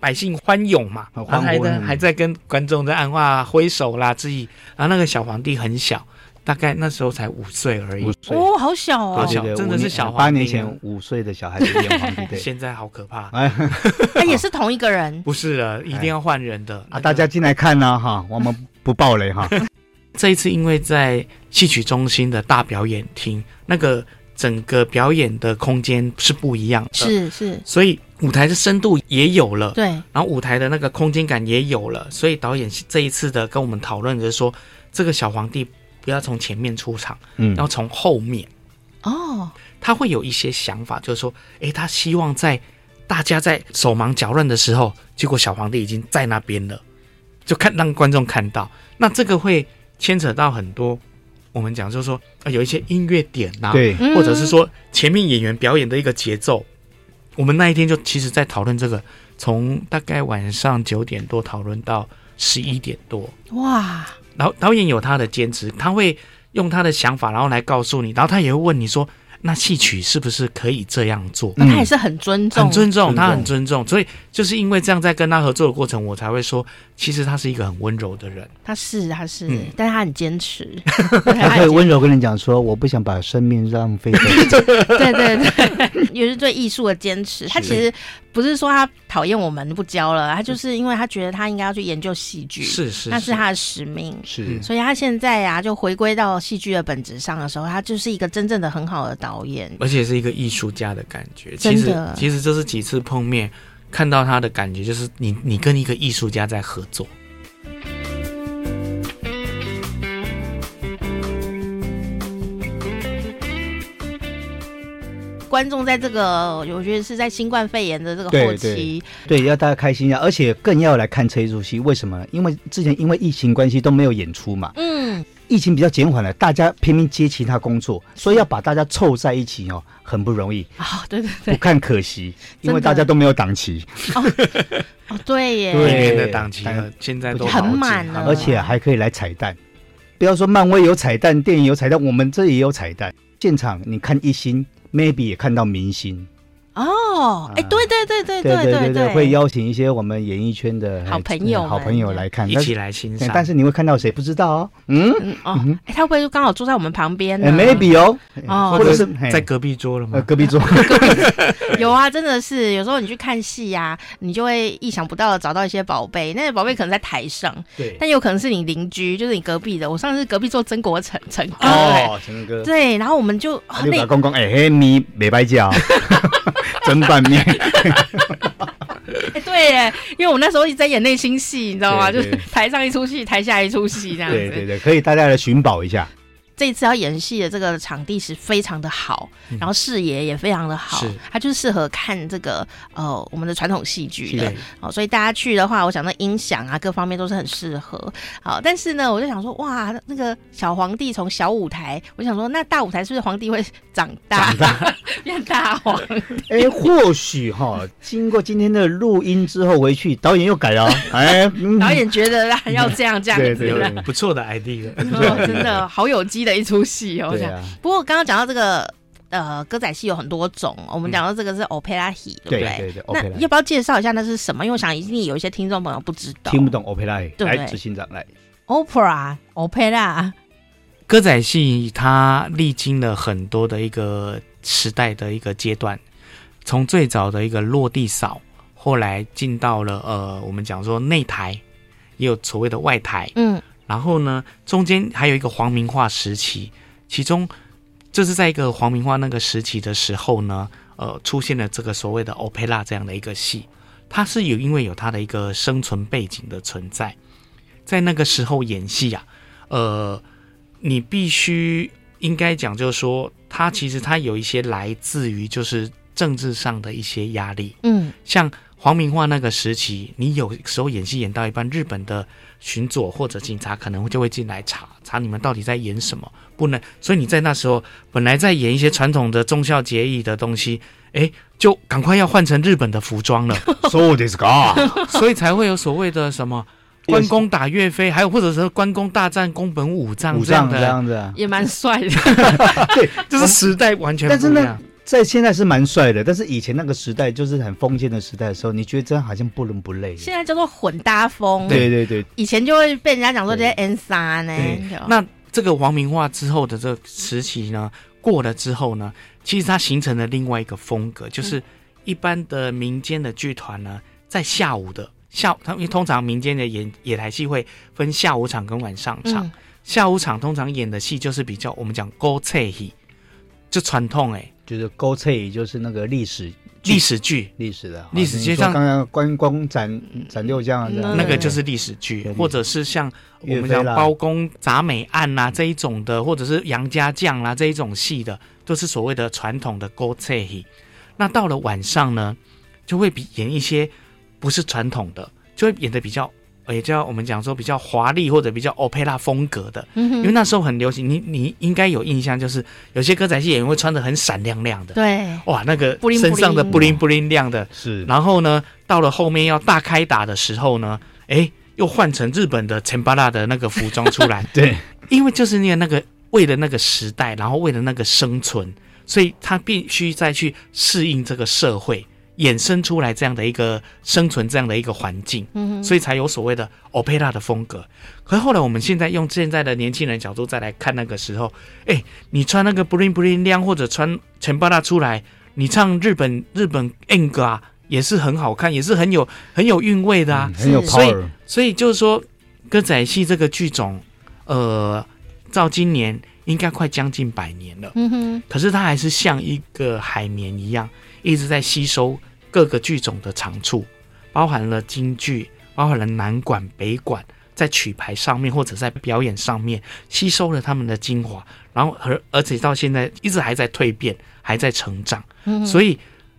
百姓欢涌嘛，还在还在跟观众在暗话挥手啦致意，然后那个小皇帝很小。大概那时候才五岁而已，哦，好小哦，好小，真的是小。八年前五岁的小孩子演皇帝，(laughs) 现在好可怕。(laughs) (laughs) 他也是同一个人，不是了，一定要换人的啊！大家进来看呢，哈，我们不爆雷哈。这一次因为在戏曲中心的大表演厅，那个整个表演的空间是不一样的，是是，所以舞台的深度也有了，对，然后舞台的那个空间感也有了，所以导演这一次的跟我们讨论的是说，这个小皇帝。不要从前面出场，嗯，要从后面。哦，他会有一些想法，就是说，诶，他希望在大家在手忙脚乱的时候，结果小皇帝已经在那边了，就看让观众看到。那这个会牵扯到很多，我们讲就是说，啊，有一些音乐点呐，对，或者是说前面演员表演的一个节奏。我们那一天就其实在讨论这个，从大概晚上九点多讨论到十一点多。哇！导导演有他的坚持，他会用他的想法，然后来告诉你，然后他也会问你说。那戏曲是不是可以这样做？那他也是很尊重，很尊重，他很尊重，所以就是因为这样，在跟他合作的过程，我才会说，其实他是一个很温柔的人。他是，他是，嗯、但是他很坚持，(laughs) 他可以温柔跟你讲说，我不想把生命浪费在。对对对，(laughs) 也是对艺术的坚持。他其实不是说他讨厌我们不教了，他就是因为他觉得他应该要去研究戏剧，是是，那是他的使命，是。所以他现在啊，就回归到戏剧的本质上的时候，他就是一个真正的很好的导。导演，而且是一个艺术家的感觉。其实，其实这是几次碰面，看到他的感觉，就是你，你跟一个艺术家在合作。观众在这个，我觉得是在新冠肺炎的这个后期，对，对，要大家开心一下，而且更要来看这一出戏。为什么？因为之前因为疫情关系都没有演出嘛。嗯。疫情比较减缓了，大家拼命接其他工作，所以要把大家凑在一起哦，很不容易啊、哦。对对对，不看可惜，因为大家都没有档期。哦，哦，对耶，对，年的档期现在都很满了，而且还可以来彩蛋。不要说漫威有彩蛋，电影有彩蛋，我们这也有彩蛋。现场你看一星，maybe 也看到明星。哦，哎，对对对对对对对，对，会邀请一些我们演艺圈的好朋友、好朋友来看，一起来欣赏。但是你会看到谁？不知道哦。嗯哦，哎，他会不会就刚好坐在我们旁边呢？Maybe 哦，哦，或者是在隔壁桌了吗？隔壁桌。有啊，真的是有时候你去看戏呀，你就会意想不到的找到一些宝贝。那些宝贝可能在台上，对，但有可能是你邻居，就是你隔壁的。我上次隔壁坐曾国成成哥，哦，成哥，对，然后我们就那个公公，哎，嘿，你没白叫。蒸拌面，(laughs) 哎，对耶，因为我那时候一直在演内心戏，你知道吗？就是台上一出戏，台下一出戏这样子。对对对，可以大家来寻宝一下。这一次要演戏的这个场地是非常的好，嗯、然后视野也非常的好，它就是适合看这个呃我们的传统戏剧的。哦，所以大家去的话，我想那音响啊各方面都是很适合。好，但是呢，我就想说，哇，那个小皇帝从小舞台，我想说，那大舞台是不是皇帝会长大，长大 (laughs) 变大皇帝？哎、欸，或许哈，经过今天的录音之后回去，导演又改了。(laughs) 哎，导演觉得要这样这样子，对对对，(laughs) 不错的 idea，真的好有机的。一出戏哦，对啊。不过刚刚讲到这个呃歌仔戏有很多种，我们讲到这个是 opera 戏，对不对？对对对。那要不要介绍一下那是什么？因为我想一定有一些听众朋友不知道，听不懂 opera。对，来执行长来。opera opera 歌仔戏它历经了很多的一个时代的一个阶段，从最早的一个落地扫，后来进到了呃我们讲说内台，也有所谓的外台，嗯。然后呢，中间还有一个皇明化时期，其中就是在一个皇明化那个时期的时候呢，呃，出现了这个所谓的 opera 这样的一个戏，它是有因为有它的一个生存背景的存在，在那个时候演戏啊，呃，你必须应该讲就是说，它其实它有一些来自于就是政治上的一些压力，嗯，像。皇民化那个时期，你有时候演戏演到一半，日本的巡佐或者警察可能就会进来查查你们到底在演什么，不能。所以你在那时候本来在演一些传统的忠孝节义的东西，哎，就赶快要换成日本的服装了。So this guy，所以才会有所谓的什么关公打岳飞，还有或者是关公大战宫本武藏这样的，这样子也蛮帅的。(laughs) 对，就是时代完全不一样。在现在是蛮帅的，但是以前那个时代就是很封建的时代的时候，你觉得这样好像不伦不类。现在叫做混搭风。对对对，以前就会被人家讲说这些 N 三呢。那这个王明化之后的这个时期呢，过了之后呢，其实它形成了另外一个风格，就是一般的民间的剧团呢，在下午的下，他们通常民间的演野台戏会分下午场跟晚上场。嗯、下午场通常演的戏就是比较我们讲勾菜戏，就传统哎。就是古册，就是那个历史历史剧，历史的历史剧，像刚刚关公斩斩六将那个就是历史剧，或者是像我们讲包公铡美案呐这一种的，或者是杨家将啊这一种戏的，都是所谓的传统的勾册。那到了晚上呢，就会比演一些不是传统的，就会演的比较。也叫我们讲说比较华丽或者比较 opera 风格的，因为那时候很流行。你你应该有印象，就是有些歌仔戏演员会穿的很闪亮亮的，对，哇，那个身上的布灵布灵亮的，是。然后呢，到了后面要大开打的时候呢，哎，又换成日本的陈巴拉的那个服装出来，(laughs) 对，因为就是那个那个为了那个时代，然后为了那个生存，所以他必须再去适应这个社会，衍生出来这样的一个生存这样的一个环境，嗯，所以才有所谓的 opera 的风格。可是后来我们现在用现在的年轻人角度再来看那个时候，哎，你穿那个 bling bling 亮，或者穿全巴拉出来，你唱日本日本 n g 啊，也是很好看，也是很有很有韵味的啊，嗯、很有 power。所以所以就是说，歌仔戏这个剧种，呃。到今年应该快将近百年了，嗯哼，可是它还是像一个海绵一样，一直在吸收各个剧种的长处，包含了京剧，包含了南管、北管，在曲牌上面或者在表演上面吸收了他们的精华，然后而而且到现在一直还在蜕变，还在成长，嗯，所以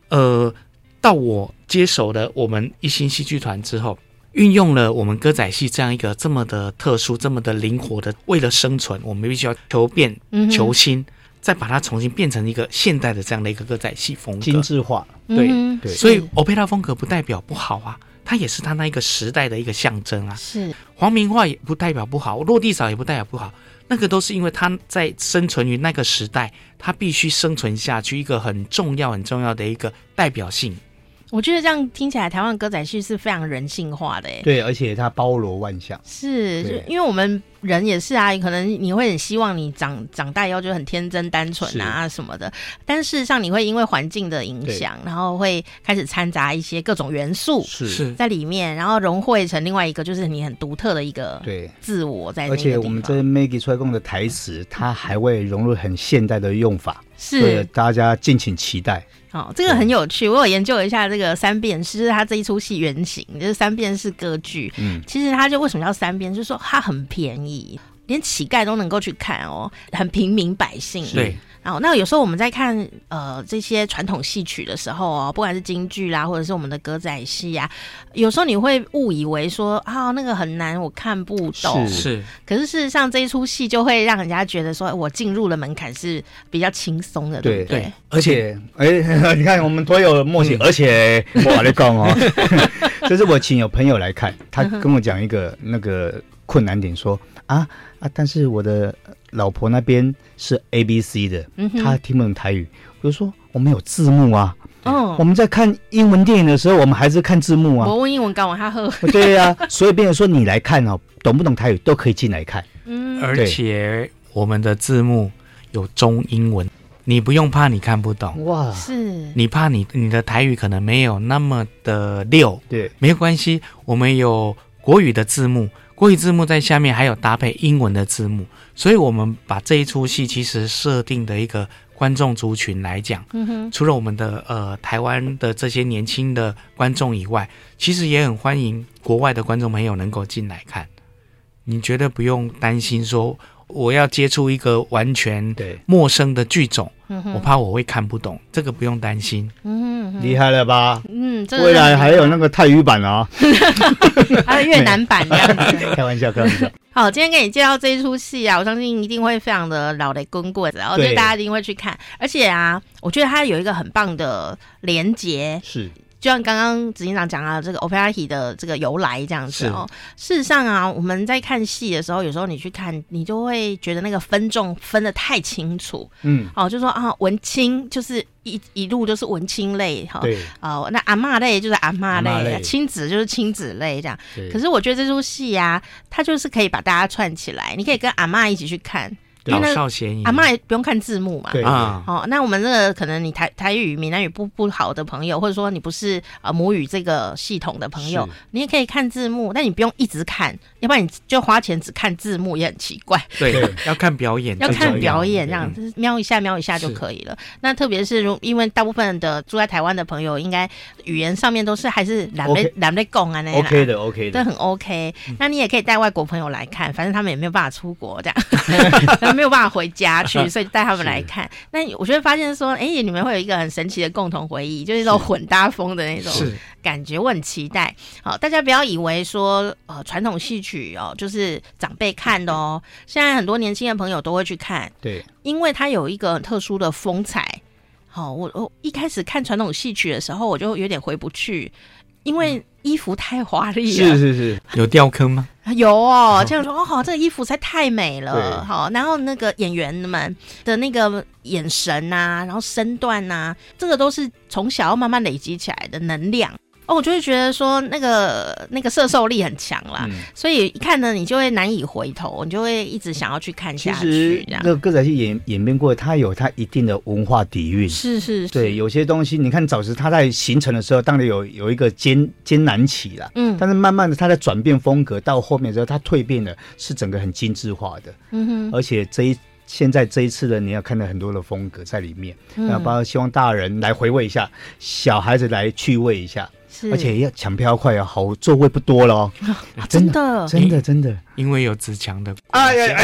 呃，到我接手了我们一心戏剧团之后。运用了我们歌仔戏这样一个这么的特殊、这么的灵活的，为了生存，我们必须要求变、求新，再把它重新变成一个现代的这样的一个歌仔戏风格，精致化。对、嗯、对，所以 opera 风格不代表不好啊，它也是它那一个时代的一个象征啊。是。黄明化也不代表不好，落地扫也不代表不好，那个都是因为它在生存于那个时代，它必须生存下去，一个很重要、很重要的一个代表性。我觉得这样听起来，台湾歌仔戏是非常人性化的，哎，对，而且它包罗万象，是，对。因为我们人也是啊，可能你会很希望你长长大以后就很天真单纯啊什么的，但事实上你会因为环境的影响，然后会开始掺杂一些各种元素是。在里面，然后融汇成另外一个就是你很独特的一个对。自我在。而且我们这 Maggie 出来供的台词，它还会融入很现代的用法，是。大家敬请期待。哦，这个很有趣，我有研究一下这个三变式，就是他这一出戏原型，就是三变式歌剧。嗯，其实他就为什么叫三变，就是说它很便宜，连乞丐都能够去看哦，很平民百姓。对。然后，那有时候我们在看呃这些传统戏曲的时候哦，不管是京剧啦，或者是我们的歌仔戏啊，有时候你会误以为说啊那个很难，我看不懂。是。可是事实上，这一出戏就会让人家觉得说，我进入了门槛是比较轻松的，对，对不对？对而且，哎，(laughs) 你看我们都有默契，嗯、而且我跟你讲哦，(laughs) 就是我请有朋友来看，他跟我讲一个那个困难点说，说啊啊，但是我的。老婆那边是 A B C 的，嗯、哼他听不懂台语。比如说，我们有字幕啊，哦，我们在看英文电影的时候，我们还是看字幕啊。我问英文，刚我他喝。对呀、啊，所以别人说你来看哦，懂不懂台语都可以进来看。嗯，而且我们的字幕有中英文，你不用怕你看不懂哇。是，你怕你你的台语可能没有那么的溜，对，没有关系，我们有国语的字幕。国语字幕在下面，还有搭配英文的字幕，所以我们把这一出戏其实设定的一个观众族群来讲，嗯哼，除了我们的呃台湾的这些年轻的观众以外，其实也很欢迎国外的观众朋友能够进来看。你绝对不用担心说我要接触一个完全陌生的剧种。我怕我会看不懂，这个不用担心。嗯，厉害了吧？嗯，未来还有那个泰语版啊，(laughs) 还有越南版这样子。(laughs) 开玩笑，开玩笑。好，今天给你介绍这一出戏啊，我相信一定会非常的老雷滚滚，然后就大家一定会去看。而且啊，我觉得它有一个很棒的连结。是。就像刚刚执行长讲到这个 opera t 的这个由来这样子哦，事实上啊，我们在看戏的时候，有时候你去看，你就会觉得那个分众分的太清楚，嗯，哦，就说啊，文青就是一一路就是文青类哈，对，哦，那阿嬷类就是阿嬷类，亲子就是亲子类这样。对。可是我觉得这出戏啊，它就是可以把大家串起来，你可以跟阿嬷一起去看。老少咸宜，阿妈也不用看字幕嘛。对。啊，哦，那我们这个可能你台台语、闽南语不不好的朋友，或者说你不是呃母语这个系统的朋友，你也可以看字幕，但你不用一直看，要不然你就花钱只看字幕也很奇怪。对，(laughs) 要看表演，要看表演这样子，瞄一下瞄一下就可以了。那特别是如因为大部分的住在台湾的朋友，应该语言上面都是还是懒得懒得共啊那 OK 的 OK 的，都很 OK。那你也可以带外国朋友来看，反正他们也没有办法出国这样。(laughs) 没有办法回家去，(laughs) 所以带他们来看。那我就会发现说，哎，你们会有一个很神奇的共同回忆，就是那种混搭风的那种感觉。我很期待。好，大家不要以为说，呃，传统戏曲哦，就是长辈看的哦。现在很多年轻的朋友都会去看，对，因为它有一个很特殊的风采。好，我我一开始看传统戏曲的时候，我就有点回不去，因为衣服太华丽了。是是是，(laughs) 有掉坑吗？有哦，(laughs) 这样说哦，好，这个衣服实在太美了，好，然后那个演员们的那个眼神呐、啊，然后身段呐、啊，这个都是从小要慢慢累积起来的能量。哦，我就会觉得说那个那个摄受力很强啦，嗯、所以一看呢，你就会难以回头，你就会一直想要去看下去。其实那个歌仔戏演演变过，它有它一定的文化底蕴。是是是，对，有些东西你看早时它在形成的时候，当然有有一个艰艰难期啦，嗯，但是慢慢的它在转变风格，到后面之后它蜕变了是整个很精致化的，嗯哼，而且这一现在这一次的你要看到很多的风格在里面，那包括希望大人来回味一下，小孩子来趣味一下。而且要抢票快啊，好座位不多了哦，(laughs) 真的，真的，真的，因为有自强的哎呀，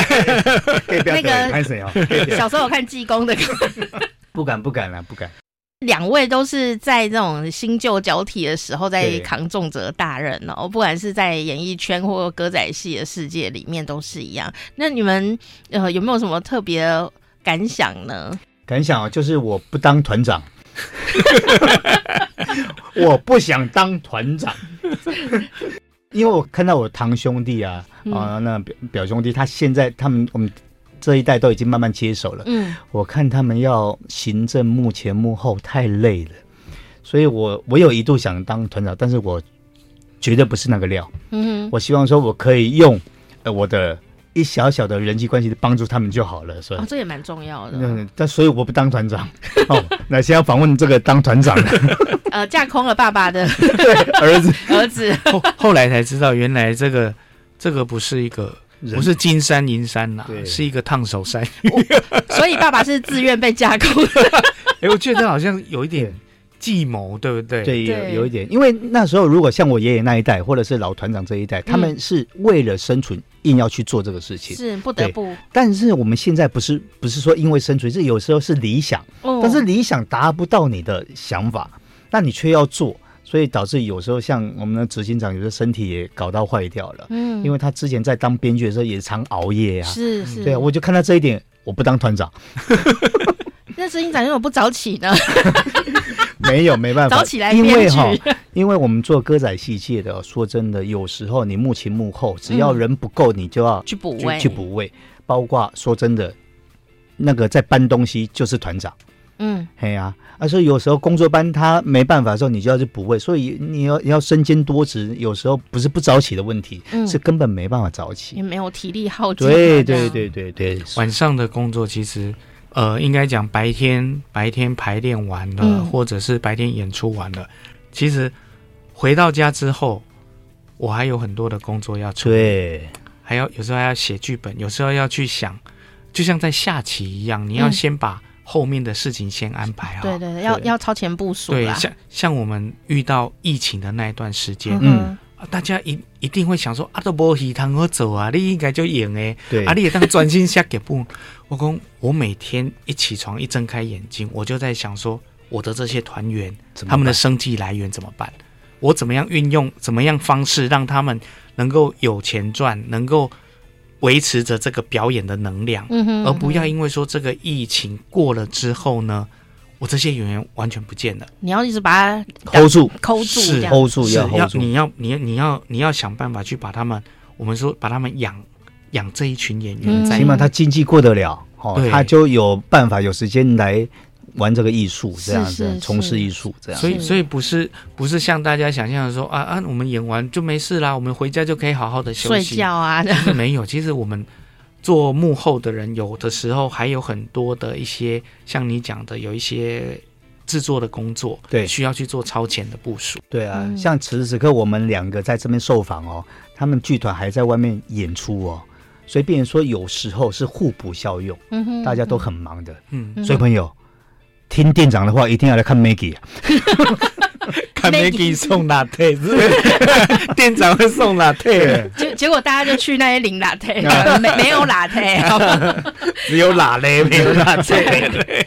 那个 (laughs) 小时候我看济公的，(laughs) 不敢，不敢了，不敢。两位都是在这种新旧交替的时候在扛重责大任哦，不管是在演艺圈或歌仔戏的世界里面都是一样。那你们呃有没有什么特别感想呢？感想啊，就是我不当团长。(laughs) 我不想当团长，(laughs) 因为我看到我堂兄弟啊，嗯、啊，那表表兄弟，他现在他们我们这一代都已经慢慢接手了。嗯，我看他们要行政幕前幕后太累了，所以我我有一度想当团长，但是我绝对不是那个料。嗯，我希望说我可以用呃我的。一小小的人际关系的帮助他们就好了，所以、哦、这也蛮重要的。嗯，但所以我不当团长。(laughs) 哦，那先要访问这个当团长的。(laughs) 呃，架空了爸爸的 (laughs) 对儿子，儿子后。后来才知道，原来这个这个不是一个，不是金山银山呐、是一个烫手山芋。所以爸爸是自愿被架空的。哎、欸，我觉得好像有一点。计谋对不对？对，有有一点，因为那时候如果像我爷爷那一代，或者是老团长这一代，他们是为了生存硬要去做这个事情，是不得不。但是我们现在不是不是说因为生存，是有时候是理想，但是理想达不到你的想法，那你却要做，所以导致有时候像我们的执行长，有时候身体也搞到坏掉了。嗯，因为他之前在当编剧的时候也常熬夜啊，是是，对啊，我就看到这一点，我不当团长。(laughs) 那执行长为什么不早起呢？(laughs) 没有，没办法，早起来因为哈，因为我们做歌仔戏界的，说真的，有时候你幕前幕后，只要人不够，你就要去补位，去补位。包括说真的，那个在搬东西就是团长，嗯，嘿呀，啊，所以有时候工作班他没办法的时候，你就要去补位。所以你要你要身兼多职，有时候不是不早起的问题，是根本没办法早起，也没有体力耗尽。对对对对对，晚上的工作其实。呃，应该讲白天白天排练完了，嗯、或者是白天演出完了，其实回到家之后，我还有很多的工作要处理，对，还要有时候还要写剧本，有时候要去想，就像在下棋一样，你要先把后面的事情先安排好，对对，要要超前部署。对，像像我们遇到疫情的那一段时间，嗯。大家一一定会想说啊，都无戏通好走啊，你应该就赢诶。对，啊，你也当专心写剧本。我讲，我每天一起床一睁开眼睛，我就在想说，我的这些团员，他们的生计来源怎么办？我怎么样运用怎么样方式让他们能够有钱赚，能够维持着这个表演的能量，嗯哼嗯哼，而不要因为说这个疫情过了之后呢？我这些演员完全不见了，你要一直把它 hold 住，hold 住，是 hold 住，要 hold 住，你要，你要，你要，你要想办法去把他们，我们说把他们养养这一群演员，起码他经济过得了，哦，他就有办法有时间来玩这个艺术，这样子从事艺术，这样。所以，所以不是不是像大家想象的说啊啊，我们演完就没事啦，我们回家就可以好好的休息。睡觉啊，没有，其实我们。做幕后的人，有的时候还有很多的一些，像你讲的，有一些制作的工作，对，需要去做超前的部署。对啊，嗯、像此时此刻我们两个在这边受访哦，他们剧团还在外面演出哦，所以变成说有时候是互补效用，嗯哼，大家都很忙的，嗯，所以朋友、嗯、听店长的话，一定要来看 Maggie。(laughs) 看 Maggie 送 latte，(laughs) 店长会送 latte，结结果大家就去那些领 latte，没没有 latte，(laughs) 只有 latte，没有 latte，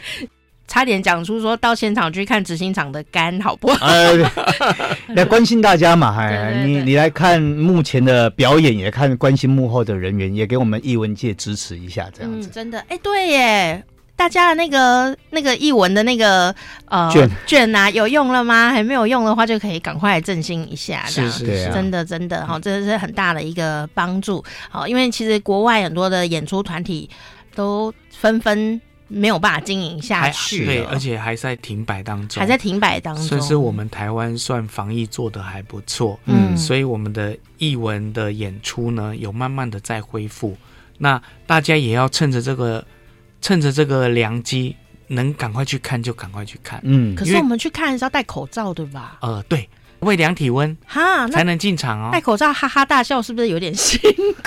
差点讲出说到现场去看执行长的肝好不好？(laughs) 来关心大家嘛，哎，你你来看目前的表演，也看关心幕后的人员，也给我们艺文界支持一下，这样子。真的，哎，对耶。大家的那个那个艺文的那个呃卷卷啊，有用了吗？还没有用的话，就可以赶快来振兴一下。是是是，真的真的哈，这是很大的一个帮助。好，因为其实国外很多的演出团体都纷纷。没有办法经营下去，对，而且还在停摆当中，还在停摆当中。所以是我们台湾算防疫做的还不错，嗯，所以我们的艺文的演出呢，有慢慢的在恢复。那大家也要趁着这个，趁着这个良机，能赶快去看就赶快去看，嗯。可是我们去看是要戴口罩，对吧？呃，对。会量体温哈，才能进场哦。戴口罩哈哈大笑是不是有点辛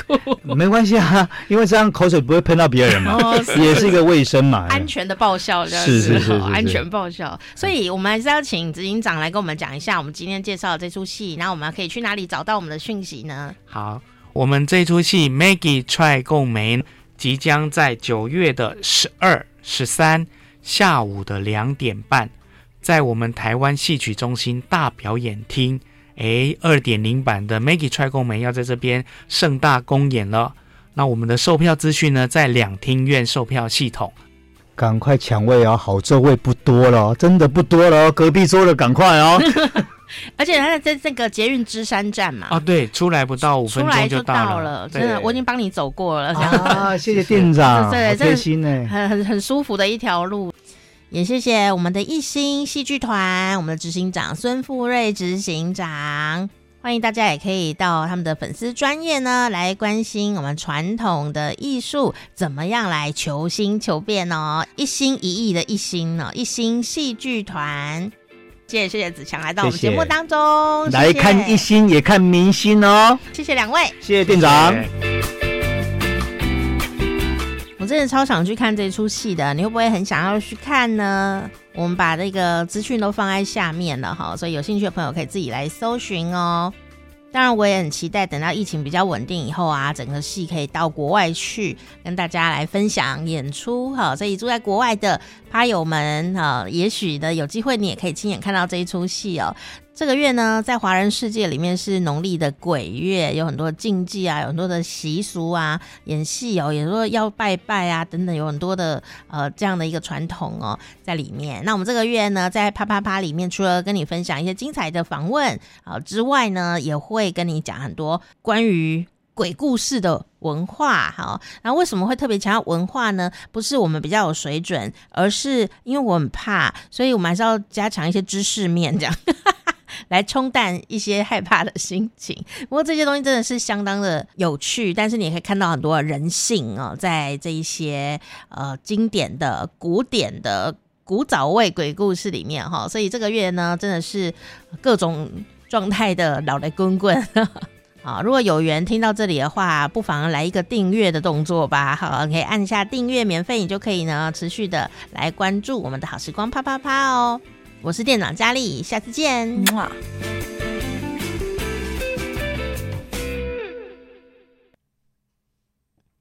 苦？(laughs) 没关系啊，因为这样口水不会喷到别人嘛，哦、也是一个卫生嘛，安全的爆笑，是是是，是，安全爆笑。所以我们还是要请执行长来跟我们讲一下，我们今天介绍的这出戏，那我们可以去哪里找到我们的讯息呢？好，我们这出戏《Maggie Try 共美》即将在九月的十二、十三下午的两点半。在我们台湾戏曲中心大表演厅，哎，二点零版的《Maggie Try 共美》要在这边盛大公演了。那我们的售票资讯呢，在两厅院售票系统，赶快抢位哦，好座位不多了，真的不多了哦，隔壁桌的赶快哦。(laughs) 而且它在这个捷运芝山站嘛，啊，对，出来不到五分钟就到了，到了真的，我已经帮你走过了。啊，谢谢店长，(laughs) 对，贴心呢，很很很舒服的一条路。也谢谢我们的艺兴戏剧团，我们的执行长孙富瑞执行长，欢迎大家也可以到他们的粉丝专业呢来关心我们传统的艺术怎么样来求新求变哦，一心一意的一心呢，艺兴戏剧团，谢谢谢谢子强来到我们节目当中，谢谢。来看艺兴也看明星哦，谢谢两位，谢谢店长。我真的超想去看这出戏的，你会不会很想要去看呢？我们把那个资讯都放在下面了哈，所以有兴趣的朋友可以自己来搜寻哦。当然，我也很期待等到疫情比较稳定以后啊，整个戏可以到国外去跟大家来分享演出哈。所以住在国外的趴友们哈，也许呢有机会你也可以亲眼看到这一出戏哦。这个月呢，在华人世界里面是农历的鬼月，有很多禁忌啊，有很多的习俗啊，演戏哦，也说要拜拜啊，等等，有很多的呃这样的一个传统哦在里面。那我们这个月呢，在啪啪啪里面，除了跟你分享一些精彩的访问啊之外呢，也会跟你讲很多关于鬼故事的文化。好，那为什么会特别强调文化呢？不是我们比较有水准，而是因为我很怕，所以我们还是要加强一些知识面这样。来冲淡一些害怕的心情。(laughs) 不过这些东西真的是相当的有趣，但是你也可以看到很多人性哦，在这一些呃经典的、古典的、古早味鬼故事里面哈。所以这个月呢，真的是各种状态的老来滚滚。(laughs) 啊，如果有缘听到这里的话，不妨来一个订阅的动作吧。好，可以按下订阅，免费，你就可以呢持续的来关注我们的好时光啪啪啪哦。我是店长佳丽，下次见。